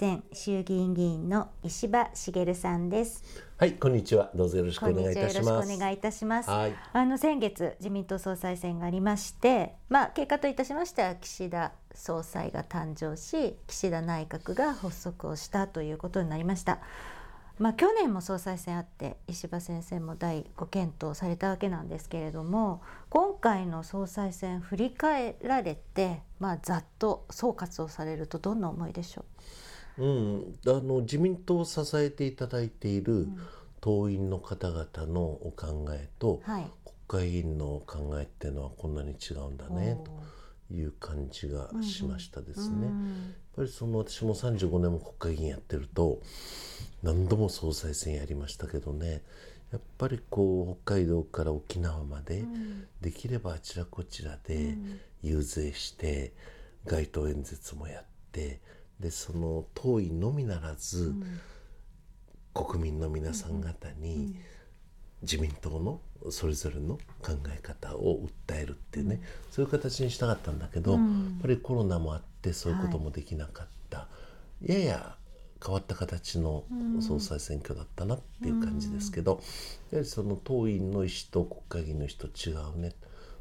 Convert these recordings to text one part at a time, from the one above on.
前衆議院議員の石破茂さんですはい、こんにちは。どうぞよろしくお願いいたしよろます。しくお願いいたします。はいあの先月自民党総裁選がありまして、まあ結果といたしましては岸田総裁が誕生し、岸田内閣が発足をしたということになりました。まあ去年も総裁選あって石破先生も第ご検討されたわけなんですけれども、今回の総裁選振り返られて、まあざっと総括をされるとどんな思いでしょう？ん、あの自民党を支えていただいている党員の方々のお考えと、う。はい。国会議員の考えっていうのはこんなに違うんだねという感じがしましたですね。やっぱりその私も35年も国会議員やってると何度も総裁選やりましたけどねやっぱりこう北海道から沖縄まで、できればあちらこちらで遊説して、街頭演説もやってでその党員のみならず、国民の皆さん方に自民党のそれぞれの考え方を訴えるっていうね、そういう形にしたかったんだけど、やっぱりコロナもあってそういうこともできなかった、やや変わった形の総裁選挙だったなっていう感じですけど、やはりその党員の意思と国会議員の意思と違うね。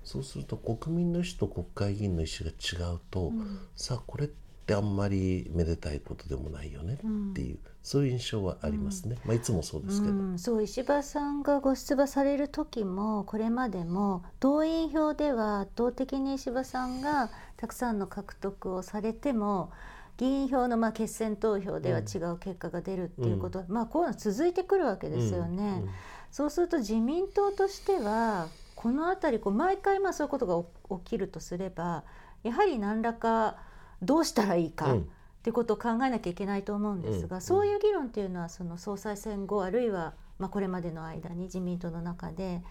そうすると国民の意思と国会議員の意思が違うと、さあこれってあんまりめでたいことでもないよねっていう、そういう印象はありますね、まあ、いつもそうですけど。うん、そう石破さんがご出馬される時もこれまでも党員票では圧倒的に石破さんがたくさんの獲得をされても議員票のまあ決選投票では違う結果が出るっていうことは、まあこういうの続いてくるわけですよね。そうすると自民党としてはこの辺りこう毎回まあそういうことが起起きるとすればやはり何らかどうしたらいいか、うん。っていうことを考えなきゃいけないと思うんですが、そういう議論っていうのはその総裁選後あるいはまあこれまでの間に自民党の中で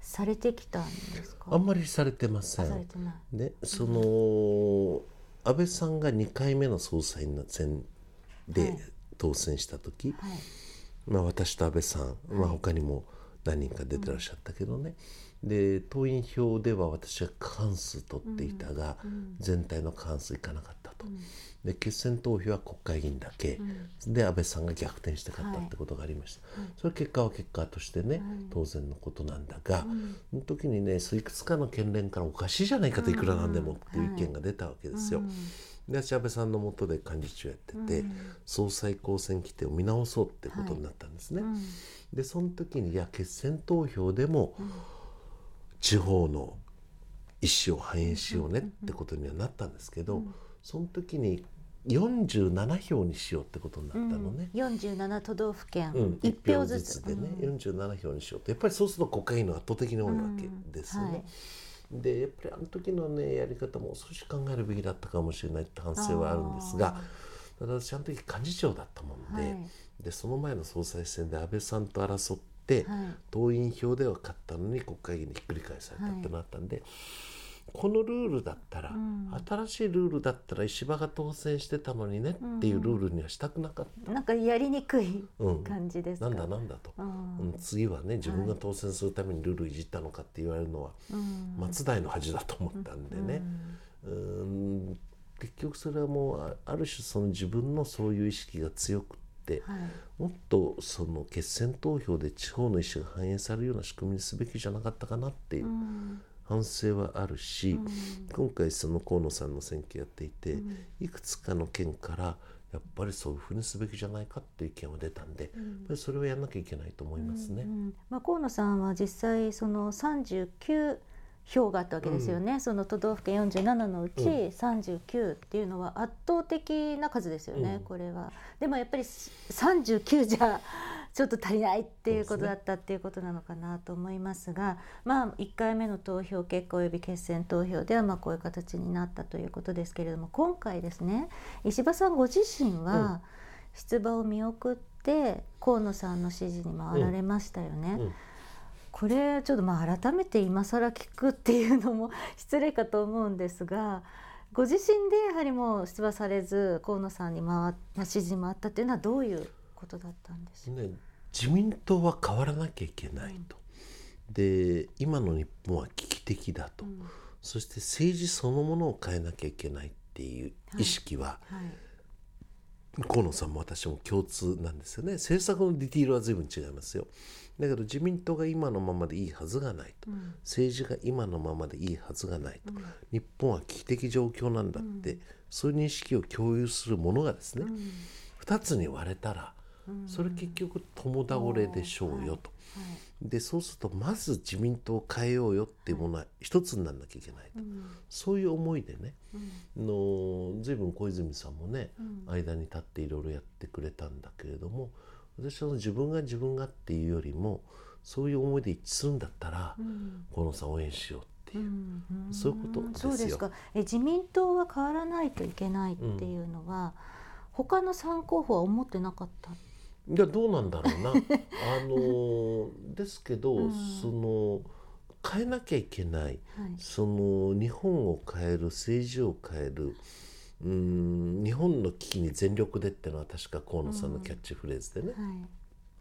されてきたんですか？あんまりされてません。されてない。でその、安倍さんが2回目の総裁選はい。で当選した時、はい。まあ、私と安倍さん、まあ、他にも何人か出てらっしゃったけどね、で党員票では私は過半数取っていたが、全体の過半数いかなかったと、で決選投票は国会議員だけ、で安倍さんが逆転して勝ったってことがありました、それ結果は結果としてね、当然のことなんだが、その時にねいくつかの県連からおかしいじゃないかといくらなんでもっていう意見が出たわけですよ。で私安倍さんの下で幹事長やってて、総裁公選規定を見直そうってことになったんですね。でその時にいや決選投票でも地方の意思を反映しようねってことにはなったんですけど、その時に47票にしようってことになったのね。47都道府県。うん、1 1票ずつでね、47票にしようとやっぱりそうすると国会議員の圧倒的に多いわけですよね。うん。はい。でやっぱりあの時のねやり方も少し考えるべきだったかもしれないって反省はあるんですがただ私あの時幹事長だったもんで,、はいでその前の総裁選で安倍さんと争って、はい。党員票では勝ったのに国会議員にひっくり返されたってなったんで、このルールだったら、新しいルールだったら石破が当選してたのにねっていうルールにはしたくなかった。なんかやりにくいうん感じですか。なんだなんだと、うん。うん。次はね自分が当選するためにルールいじったのかって言われるのは松代の恥だと思ったんでね、うん。結局それはもうあある種その自分のそういう意識が強くはい。もっとその決選投票で地方の意思が反映されるような仕組みにすべきじゃなかったかなっていう反省はあるし、今回その河野さんの選挙やっていて、いくつかの県からやっぱりそういうふうにすべきじゃないかっていう意見は出たんで、やっぱりそれをやんなきゃいけないと思いますね。うんまあ、河野さんは実際その39票があったわけですよね、その都道府県47のうち39っていうのは圧倒的な数ですよね、うん。これは。でもやっぱり39じゃちょっと足りないっていうことだったっていうことなのかなと思いますがまあ1回目の投票結果および決選投票ではまあこういう形になったということですけれども今回ですね石破さんご自身は、出馬を見送って河野さんの支持に回られましたよね。うんこれちょっとまあ改めて今更聞くっていうのも失礼かと思うんですがご自身でやはりもう出馬されず河野さんに回まあ支持回ったっていうのはどういうことだったんですか、ね、自民党は変わらなきゃいけないと。で今の日本は危機的だと、うん。そして政治そのものを変えなきゃいけないっていう意識は、はい。河野さんも私も共通なんですよね。政策のディティールは随分違いますよだけど自民党が今のままでいいはずがないと、うん。政治が今のままでいいはずがないと、うん。日本は危機的状況なんだって、そういう認識を共有するものがですね、うん。2つに割れたらうん。それ結局共倒れでしょうよと。はいでそうするとまず自民党を変えようよっていうものは一つにならなきゃいけないと、うん。そういう思いでねうん。の随分小泉さんもね、うん。間に立っていろいろやってくれたんだけれども私は自分が自分がっていうよりもそういう思いで一致するんだったら、うん。河野さん応援しようっていうう、んうんそういうことですよ。そうですか。え自民党は変わらないといけないっていうのは、他の3候補は思ってなかった？いやどうなんだろうな。あのですけど、うん。その変えなきゃいけない。はい。その日本を変える政治を変えるうん。日本の危機に全力でっていうのは確か河野さんのキャッチフレーズでね、は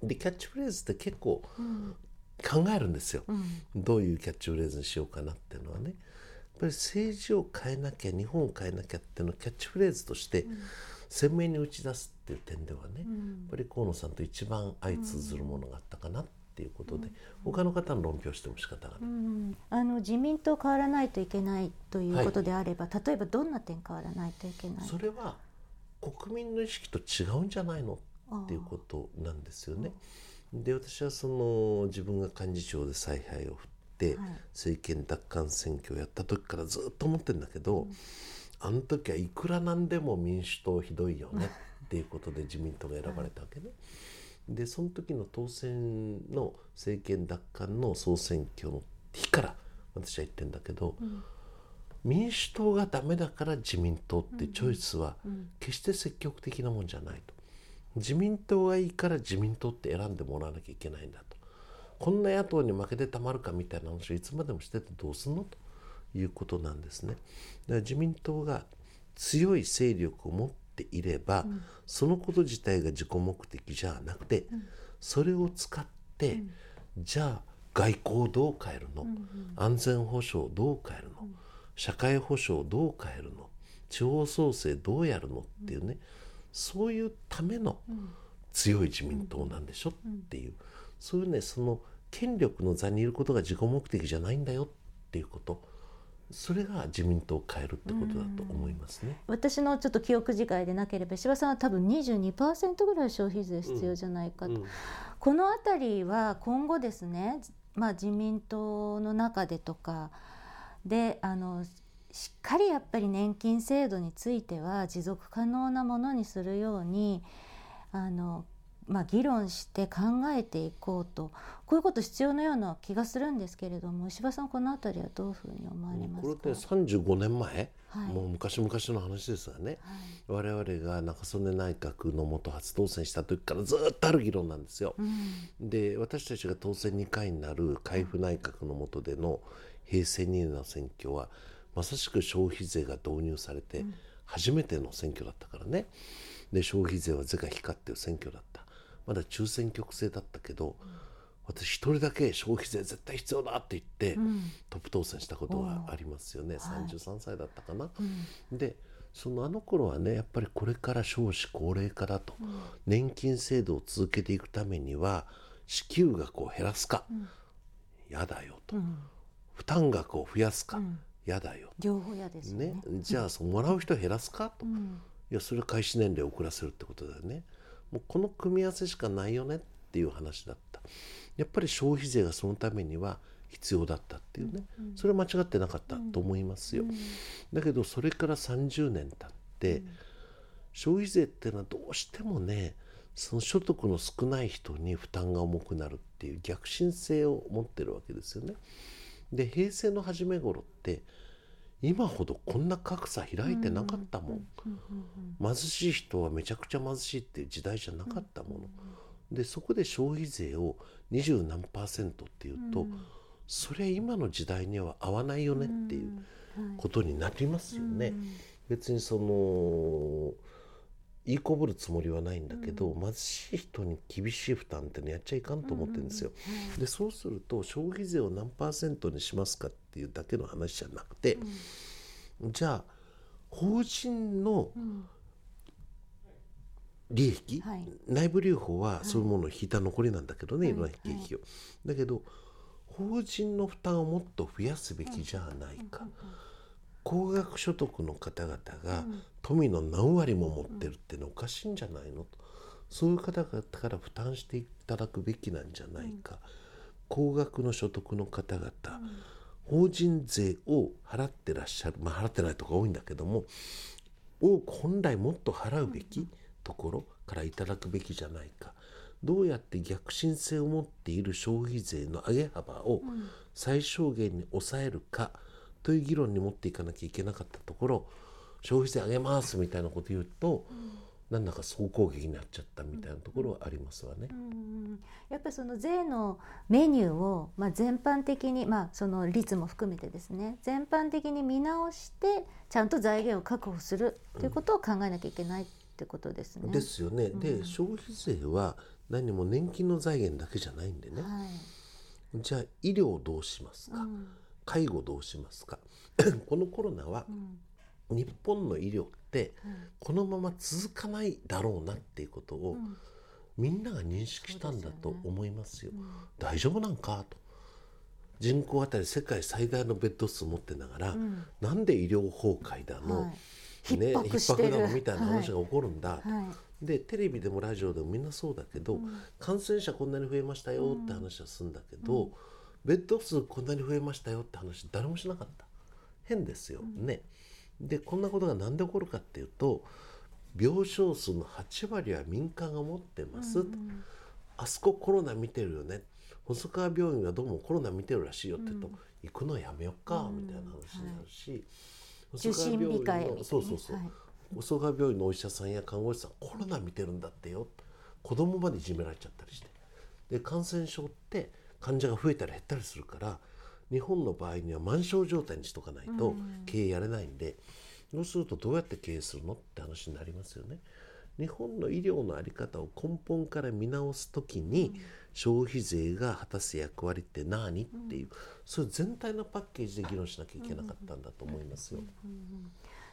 い。でキャッチフレーズって結構うん。考えるんですよ、うん。どういうキャッチフレーズにしようかなっていうのはね。やっぱり政治を変えなきゃ日本を変えなきゃっていうのをキャッチフレーズとして鮮明に打ち出すっていう点ではね、やっうんぱり河野さんと一番相通ずるものがあったかなっていうことで、他の方の論評しても仕方がうない。ん。あの自民党変わらないといけないということであれば、例えばどんな点変わらないといけない？それは国民の意識と違うんじゃないの？っていうことなんですよね。で私はその自分が幹事長で采配を振ってはい。政権奪還選挙をやった時からずっと思ってるんだけど、あの時はいくらなんでも民主党ひどいよねっていうことで自民党が選ばれたわけね。でその時の当選の政権奪還の総選挙の日から私は言ってんだけど、ん。民主党がダメだから自民党ってチョイスはうん。決して積極的なもんじゃないと。自民党がいいから自民党って選んでもらわなきゃいけないんだと。こんな野党に負けてたまるかみたいな話をいつまでもしててどうすんのということなんですね。だから自民党が強い勢力を持っていれば、そのこと自体が自己目的じゃなくて、それを使って、じゃあ外交をどう変えるの、安全保障どう変えるの、社会保障どう変えるの？地方創生どうやるの？っていうね、そういうための強い自民党なんでしょっていう、そういうねその権力の座にいることが自己目的じゃないんだよっていうことそれが自民党を変えるってことだと思いますね。私のちょっと記憶違いでなければ石破さんは多分22%ぐらい消費税必要じゃないかと、うん。この辺りは今後ですね、まあ、自民党の中でとかであのしっかりやっぱり年金制度については持続可能なものにするようにあの、まあ、議論して考えていこうとこういうこと必要のような気がするんですけれども石破さんこの辺りはどういうふうに思われますか、これって35年前、はい。もう昔々の話ですがね、我々が中曽根内閣の元初当選した時からずっとある議論なんですよ。うん。で私たちが当選2回になる海部内閣の下での平成2年の選挙はまさしく消費税が導入されて初めての選挙だったからね。で消費税は是か非かっていう選挙だったまだ中選挙区制だったけど私一人だけ消費税絶対必要だって言って、うん。トップ当選したことがありますよね。はい33歳だったかな。うん。でそのあの頃はねやっぱりこれから少子高齢化だと、年金制度を続けていくためには支給額を減らすか、やだよと、うん。負担額を増やすか、うん。やだよ両方嫌ですよね。ね。じゃあそうもらう人減らすかと、うん。いやそれは開始年齢を遅らせるってことだよねもうこの組み合わせしかないよねっていう話だった。やっぱり消費税がそのためには必要だったっていうね、それは間違ってなかったと思いますよ、だけどそれから30年経って、消費税っていうのはどうしてもねその所得の少ない人に負担が重くなるっていう逆進性を持ってるわけですよね。で平成の初め頃って今ほどこんな格差開いてなかったもん。貧しい人はめちゃくちゃ貧しいっていう時代じゃなかったもの、でそこで消費税を二十何パーセントっていうと、それは今の時代には合わないよねっていうことになりますよね。別にその言いこぶるつもりはないんだけど、貧しい人に厳しい負担ってのやっちゃいかんと思ってるんですよ。でそうすると消費税を何パーセントにしますかっていうだけの話じゃなくて、じゃあ法人の利益、はい。内部留保はそういうものを引いた残りなんだけどね、い。ろんな利益を。だけど法人の負担をもっと増やすべきじゃないか。高額所得の方々が富の何割も持ってるってのおかしいんじゃないの？とそういう方々から負担していただくべきなんじゃないか、高額の所得の方々、法人税を払ってらっしゃるまあ払ってないとこ多いんだけどもを本来もっと払うべきところからいただくべきじゃないか。どうやって逆進性を持っている消費税の上げ幅を最小限に抑えるかという議論に持っていかなきゃいけなかったところ消費税上げますみたいなこと言うと、なんだか総攻撃になっちゃったみたいなところはありますわね。うんやっぱりその税のメニューを、まあ、全般的に、まあ、その率も含めてですね全般的に見直してちゃんと財源を確保するということを考えなきゃいけないってことですね。ですよね。で消費税は何も年金の財源だけじゃないんでね。はいじゃあ医療どうしますか、うん介護どうしますか？このコロナはうん日本の医療ってこのまま続かないだろうなっていうことをん。みんなが認識したんだと思いますよ。うん。大丈夫なんか？と。人口当たり世界最大のベッド数持ってながら、うん。なんで医療崩壊だの、はい。ね、逼迫だのみたいな話が起こるんだ、はい。でテレビでもラジオでもみんなそうだけど、感染者こんなに増えましたよって話はするんだけど、ベッド数こんなに増えましたよって話誰もしなかった。変ですよ、ね。でこんなことが何で起こるかっていうと病床数の8割は民間が持ってます、あそこコロナ見てるよね。細川病院はどうもコロナ見てるらしいよって言うと、行くのやめよっか、みたいな話になるし、受診控えみたいなね。そうそうそう、はい。細川病院のお医者さんや看護師さんコロナ見てるんだってよ。子供までいじめられちゃったりして。で感染症って患者が増えたり減ったりするから日本の場合には満床状態にしとかないと経営やれないんで、そうするとどうやって経営するのって話になりますよね。日本の医療の在り方を根本から見直す時に消費税が果たす役割って何っていうそういう全体のパッケージで議論しなきゃいけなかったんだと思いますよ。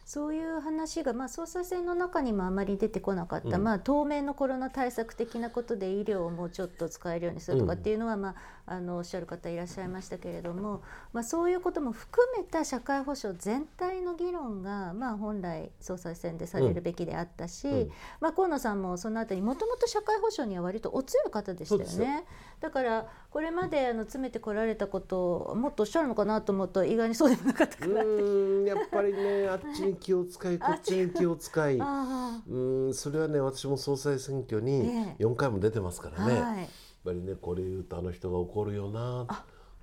そういう話が、まあ、総裁選の中にもあまり出てこなかった、まあ、当面のコロナ対策的なことで医療をもうちょっと使えるようにするとかっていうのは、まあ、あのおっしゃる方いらっしゃいましたけれども、まあ、そういうことも含めた社会保障全体の議論が、まあ、本来総裁選でされるべきであったし、うん。まあ、河野さんもそのあたりもともと社会保障には割とお強い方でしたよね。だからこれまであの詰めてこられたことをもっとおっしゃるのかなと思うと意外にそうでもなかったかうなって。やっぱりねあっちに気を使いこっちに気を使い。あうーんそれはね私も総裁選挙にええ。4回も出てますからね、やっはいぱりねこれ言うとあの人が怒るよな。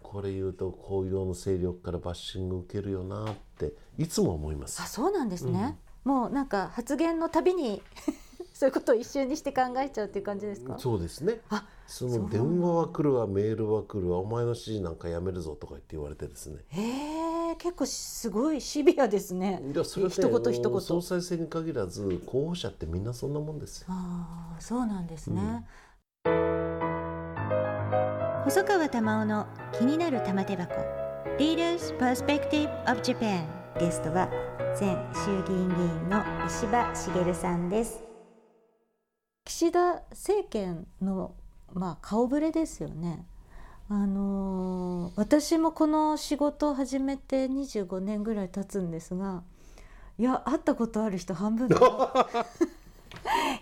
これ言うとこういうの勢力からバッシング受けるよなっていつも思います。あそうなんですね、もうなんか発言のたびに そういうことを一瞬にして考えちゃうっていう感じですか？そうですね。あその電話は来るわメールは来るわお前の指示なんかやめるぞとか言って言われてですね。へえ結構すごいシビアですね。いやそれはね一言一あの総言裁選に限らず候補者ってみんなそんなもんですよ。ああそうなんですね、細川玉緒の気になる玉手箱。Leaders Perspective of Japan ゲストは前衆議院議員の石破茂さんです。岸田政権のまあ顔ぶれですよねあのー私もこの仕事を始めて25年ぐらい経つんですがいや会ったことある人半分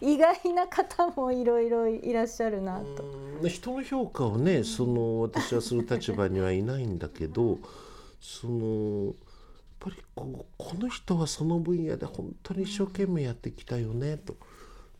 意外な方もいろいろいらっしゃるなと。うん人の評価をねその私はする立場にはいないんだけどそのやっぱりこうこの人はその分野で本当に一生懸命やってきたよねと。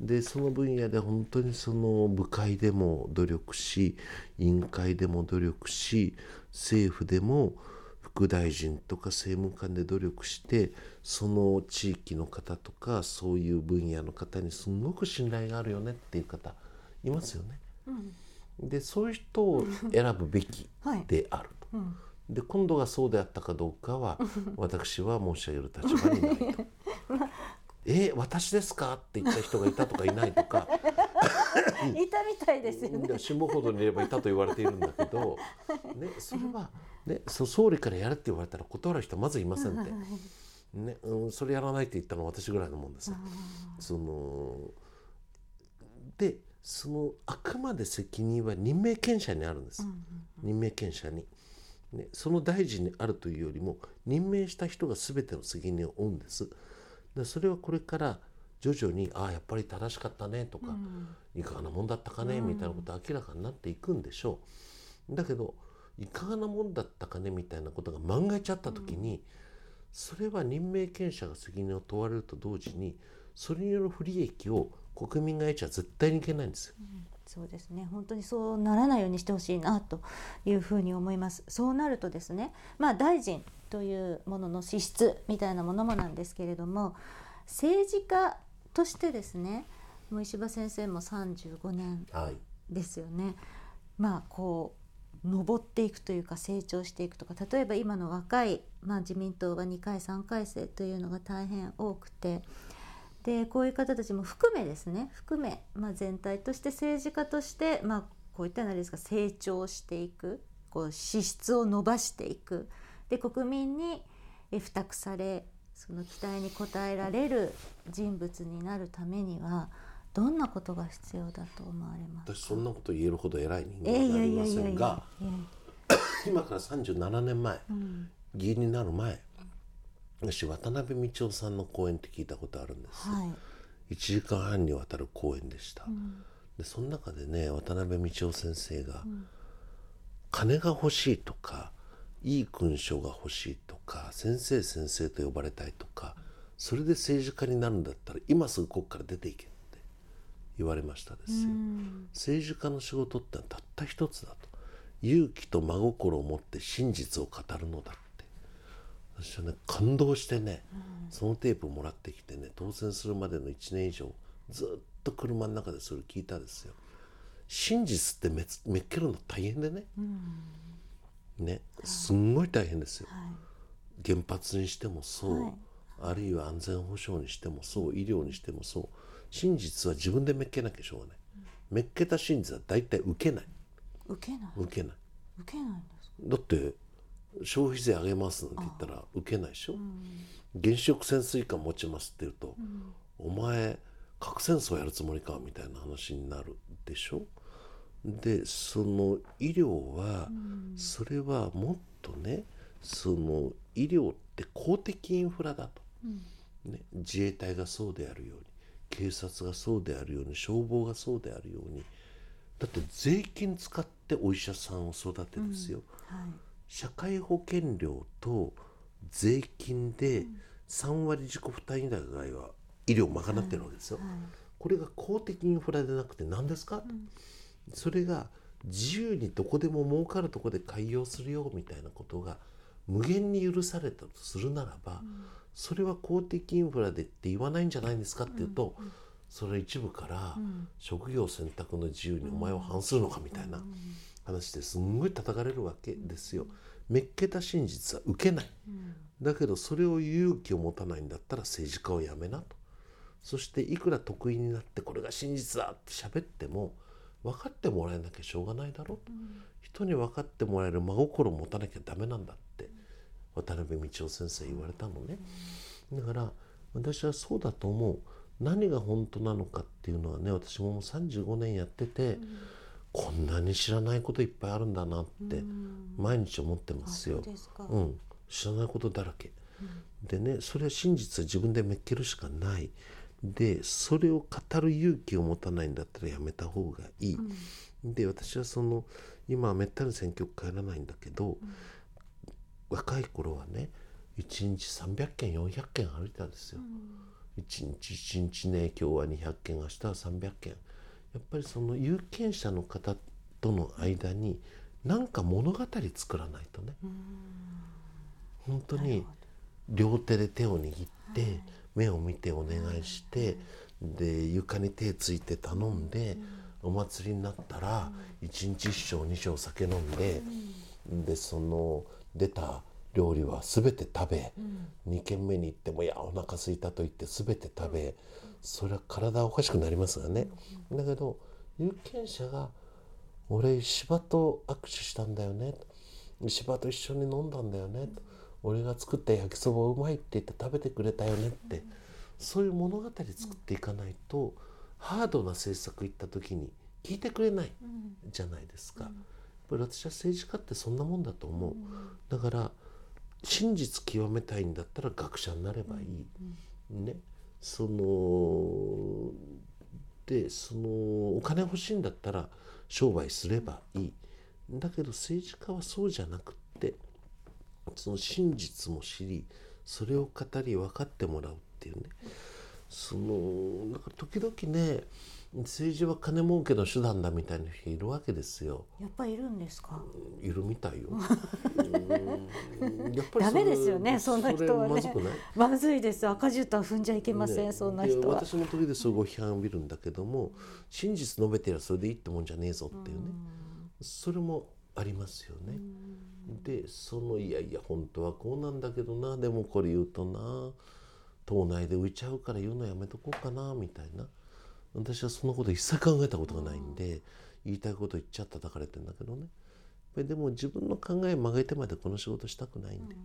でその分野で本当にその部会でも努力し委員会でも努力し政府でも副大臣とか政務官で努力してその地域の方とかそういう分野の方にすごく信頼があるよねっていう方いますよね。でそういう人を選ぶべき であると。うんで今度がそうであったかどうかは 私は申し上げる立場にないと。え私ですか？って言った人がいたとかいないとか。いたみたいですよね。いや死ぬほどにいればいたと言われているんだけど、ね、それは、ね、そう総理からやれって言われたら断る人はまずいませんって、ねうん、それやらないって言ったのは私ぐらいのもんです。そのでそのあくまで責任は任命権者にあるんです、任命権者に。ね、その大臣にあるというよりも任命した人が全ての責任を負うんです。でそれはこれから徐々にああやっぱり正しかったねとか、いかがなもんだったかねみたいなこと明らかになっていくんでしょう。だけどいかがなもんだったかねみたいなことが万が一あった時に、それは任命権者が責任を問われると同時にそれによる不利益を国民が得ちゃ絶対にいけないんですよ。そうですね。本当にそうならないようにしてほしいなというふうに思います。そうなるとですねまあ大臣というものの資質みたいなものもなんですけれども政治家としてですねもう石破先生も35年はい、ですよね。まあこう上っていくというか成長していくとか例えば今の若い、まあ、自民党が2回3回生というのが大変多くてでこういう方たちも含めですね含め、まあ、全体として政治家として、まあ、こういったのですか成長していくこう資質を伸ばしていくで国民にえ付託されその期待に応えられる人物になるためにはどんなことが必要だと思われます私そんなこと言えるほど偉い人間ではありませんが今から37年前、うん。議員になる前私渡辺道夫さんの講演って聞いたことあるんです、はい、1時間半にわたる講演でした、うん。でその中でね渡辺道夫先生が、金が欲しいとかいい勲章が欲しいとか先生先生と呼ばれたいとかそれで政治家になるんだったら今すぐここから出ていけって言われましたですよ、うん。政治家の仕事ってたった一つだと。勇気と真心を持って真実を語るのだって。私はね感動してね、そのテープをもらってきてね当選するまでの1年以上ずっと車の中でそれ聞いたですよ。真実ってめっけるの大変でね、ねすんごい大変ですよ、はい。原発にしてもそう、はい。あるいは安全保障にしてもそう。医療にしてもそう。真実は自分でめっけなきゃしょうがない、めっけた真実は大体受けない。受けない。受けない。受けないんですか？だって消費税上げますなんて言ったら受けないでしょ、原子力潜水艦持ちますって言うと、お前核戦争やるつもりか？みたいな話になるでしょ？でその医療は、それはもっとねその医療って公的インフラだと、ね、自衛隊がそうであるように警察がそうであるように消防がそうであるように。だって税金使ってお医者さんを育てですよ、はい。社会保険料と税金で3割自己負担以内は医療を賄ってるわけですよ。これが公的インフラでなくて何ですか、それが自由にどこでも儲かるとこで開業するよみたいなことが無限に許されたとするならば、それは公的インフラでって言わないんじゃないんですかっていうと、それは一部から職業選択の自由にお前は反するのかみたいな話ですんごい叩かれるわけですよ。めっけた真実は受けない。だけどそれを勇気を持たないんだったら政治家をやめなと。そしていくら得意になってこれが真実だって喋っても分かってもらえなきゃしょうがないだろう。と、人に分かってもらえる真心を持たなきゃダメなんだって渡辺道夫先生言われたのね。だから私はそうだと思う。何が本当なのかっていうのはね私ももう35年やってて、こんなに知らないこといっぱいあるんだなって毎日思ってますよ。うん、知らないことだらけ。でねそれは真実は自分でめっけるしかない。でそれを語る勇気を持たないんだったらやめた方がいい。で私はその今はめったに選挙区帰らないんだけど、若い頃はね1日300件400件歩いてたんですよ。一日一日ね今日は200件明日は300件。やっぱりその有権者の方との間に何か物語作らないとね。本当に両手で手を握って、目を見てお願いして、で床に手ついて頼んで、お祭りになったら一日一升二升酒飲んで、でその出た料理は全て食べ、2軒目に行っても「いやお腹空いた」と言って全て食べ、それは体おかしくなりますがね、だけど有権者が「俺石破と握手したんだよね」石破と一緒に飲んだんだよね」俺が作った焼きそばうまいって言って食べてくれたよね」って、そういう物語作っていかないと、ハードな政策行った時に聞いてくれないじゃないですか。やっぱり私は政治家ってそんなもんだと思う。だから真実極めたいんだったら学者になればいい。ね。そのでそのお金欲しいんだったら商売すればいい。だけど政治家はそうじゃなくその真実も知りそれを語り分かってもらうっていうねそのなんか時々ね政治は金儲けの手段だみたいな人いるわけですよ。やっぱりいるんですか？いるみたいよ。うんやっぱりダメですよねそんな人はねまずくない？まずいです。赤絨毯踏んじゃいけません、ねそんな人私も時々そうご批判を見るんだけども真実述べてりゃそれでいいってもんじゃねえぞっていうねそれもありますよね。でそのいやいや本当はこうなんだけどなでもこれ言うとな党内で浮いちゃうから言うのやめとこうかなみたいな私はそんなこと一切考えたことがないんで言いたいこと言っちゃ叩かれてんだけどねでも自分の考え曲げてまでこの仕事したくないんで。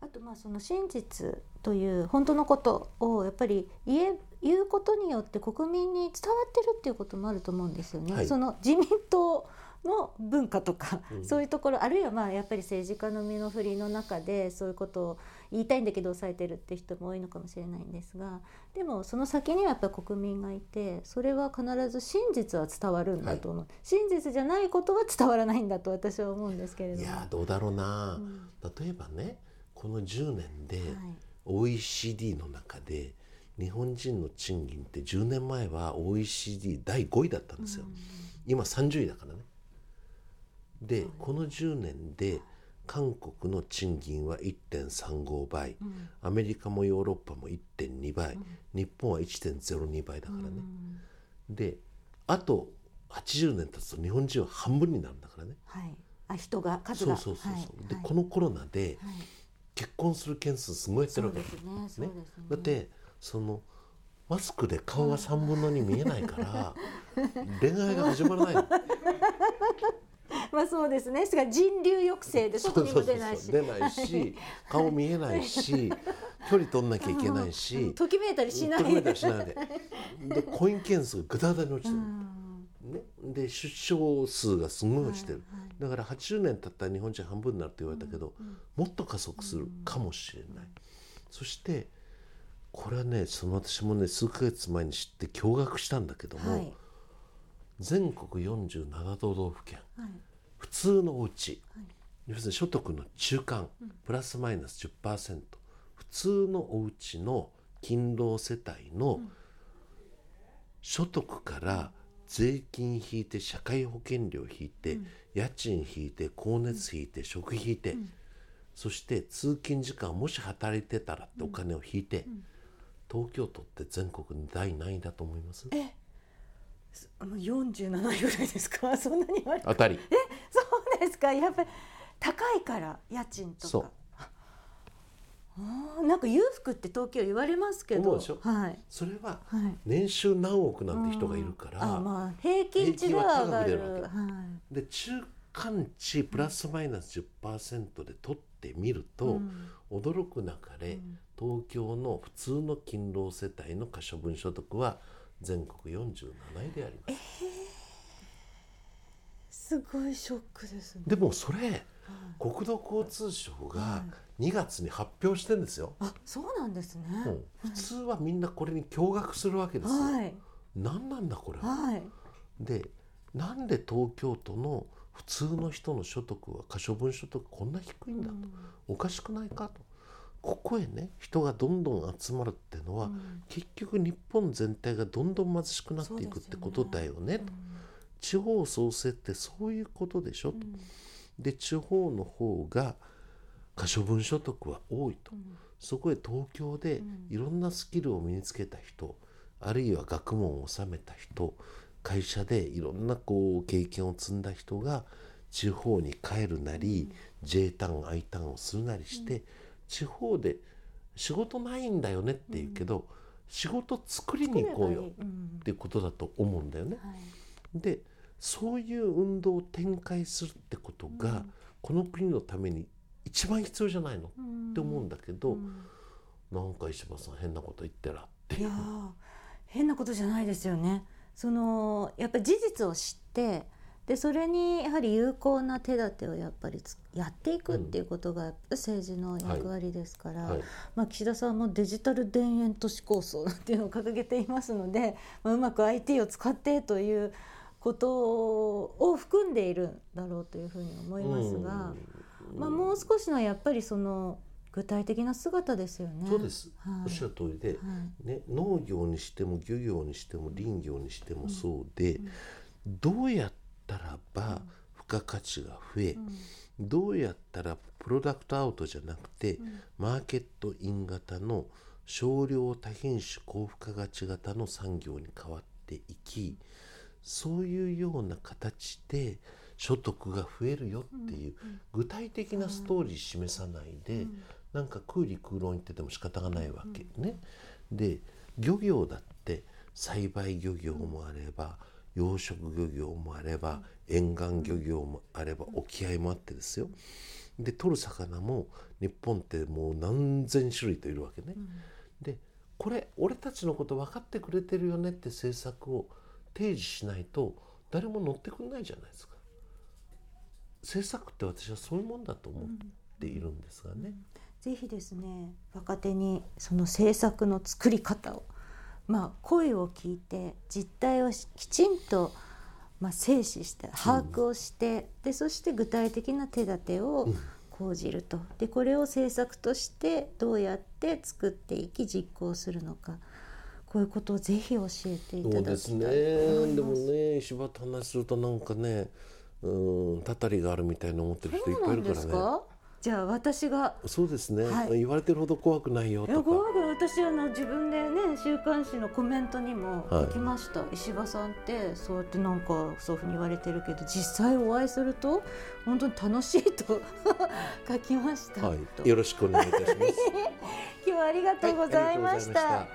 あとまあその真実という本当のことをやっぱり言え言うことによって国民に伝わってるっていうこともあると思うんですよね。はいその自民党の文化とか、うん。そういうところあるいはまあやっぱり政治家の身の振りの中でそういうことを言いたいんだけど抑えてるって人も多いのかもしれないんですがでもその先にはやっぱり国民がいてそれは必ず真実は伝わるんだと思う、真実じゃないことは伝わらないんだと私は思うんですけれども。いやーどうだろうな、うん。例えばねこの10年ではい。OECD の中で日本人の賃金って10年前は OECD 第5位だったんですよ、今30位だからねでこの10年で韓国の賃金は1.35倍、アメリカもヨーロッパも1.2倍、日本は1.02倍だからね、であと80年経つと日本人は半分になるんだからね。はい、あ人が数が。そうそうそうそう、はい。はい。でこのコロナではい。結婚する件数すごい減ってるわけ。そうですね。そうですね。だってそのマスクで顔が3分の2見えないから 恋愛が始まらないの まあそうですね。しかも人流抑制で外にも出ないし、出ないし顔見えないし 距離取んなきゃいけないし。ときめいたりしない。ときめいたりしないで。で婚姻件数がぐだぐだに落ちてる、うんね、で出生数がすごい落ちてる、はいはいだから80年経ったら日本人半分になるって言われたけど、もっと加速するかもしれない、そしてこれはねその私もね数ヶ月前に知って驚愕したんだけども、はい全国47都道府県。はい。普通のお家、要するに所得の中間。プラスマイナス10%普通のお家の勤労世帯の所得から税金引いて社会保険料引いて、家賃引いて光熱引いて食費引いて、そして通勤時間もし働いてたらってお金を引いて、東京都って全国に第何位だと思います？もう47位ぐらいですか？そんなに。当たりそうですか？やっぱり高いから家賃とか。そうあーなんか裕福って東京言われますけど。はい。それははい。年収何億なんて人がいるから、あまあ平均値では上がる。わはい。で中間値プラスマイナス10%で取ってみると、驚くなかれ、東京の普通の勤労世帯の可処分所得は全国47位であります。すごいショックですね。でもそれ国土交通省が2月に発表してんですよ。あ、そうなんですね。うん普通はみんなこれに驚愕するわけですよ。はい。何なんだこれは。はい。でなんで東京都の普通の人の所得は可処分所得こんな低いんだと、おかしくないかとここへね人がどんどん集まるっていうのは、結局日本全体がどんどん貧しくなっていくってことだよねと。地方創生ってそういうことでしょと。で地方の方が可処分所得は多いと、そこへ東京でいろんなスキルを身につけた人、あるいは学問を収めた人会社でいろんなこう経験を積んだ人が地方に帰るなり、J ターン I ターンをするなりして、地方で仕事ないんだよねって言うけど、仕事作りに行こうよっていうことだと思うんだよね。でそういう運動を展開するってことが、この国のために一番必要じゃないのって思うんだけど、なんか石破さん変なこと言ってらっていや変なことじゃないですよね。そのやっぱり事実を知ってでそれにやはり有効な手立てをやっぱりやっていくっていうことが政治の役割ですから、はい。はい、まあ、岸田さんもデジタル田園都市構想っていうのを掲げていますので、まあ、うまく IT を使ってということを含んでいるんだろうというふうに思いますが、まあ、もう少しのやっぱりその具体的な姿ですよね。そうです。はい、おっしゃる通りで、はい、ね農業にしても漁業にしても林業にしてもそうで、うんうん、どうやったらば付加価値が増え、うん、どうやったらプロダクトアウトじゃなくて、マーケットイン型の少量多品種高付加価値型の産業に変わっていきそういうような形で所得が増えるよっていう具体的なストーリー示さないで、なんか空理空論言ってても仕方がないわけね。で漁業だって栽培漁業もあれば養殖漁業もあれば沿岸漁業もあれば沖合もあってですよ。で取る魚も日本ってもう何千種類といるわけね。でこれ俺たちのこと分かってくれてるよねって政策を提示しないと誰も乗ってくんないじゃないですか。政策って私はそういうもんだと思っているんですがね。うんぜひですね若手にその政策の作り方を、まあ、声を聞いて実態をきちんと、まあ、静止して把握をして、うん、でそして具体的な手立てを講じると、でこれを政策としてどうやって作っていき実行するのか。こういうことをぜひ教えていただきたいそうですね。でもね、石破と話するとなんかね、うん、たたりがあるみたいに思ってる人いっぱいいるからね。じゃあ私がそうですね、はい、言われてるほど怖くないよとか。怖く私あの自分でね週刊誌のコメントにも書きました、はい、石破さんってそうやってなんかそういうふうに言われてるけど実際お会いすると本当に楽しいと 書きました、はい、よろしくお願いいたします。今日はありがとうございました。はい、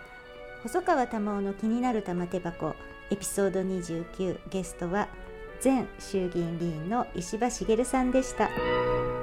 細川玉緒の気になる玉手箱エピソード29ゲストは前衆議院議員の石破茂さんでした。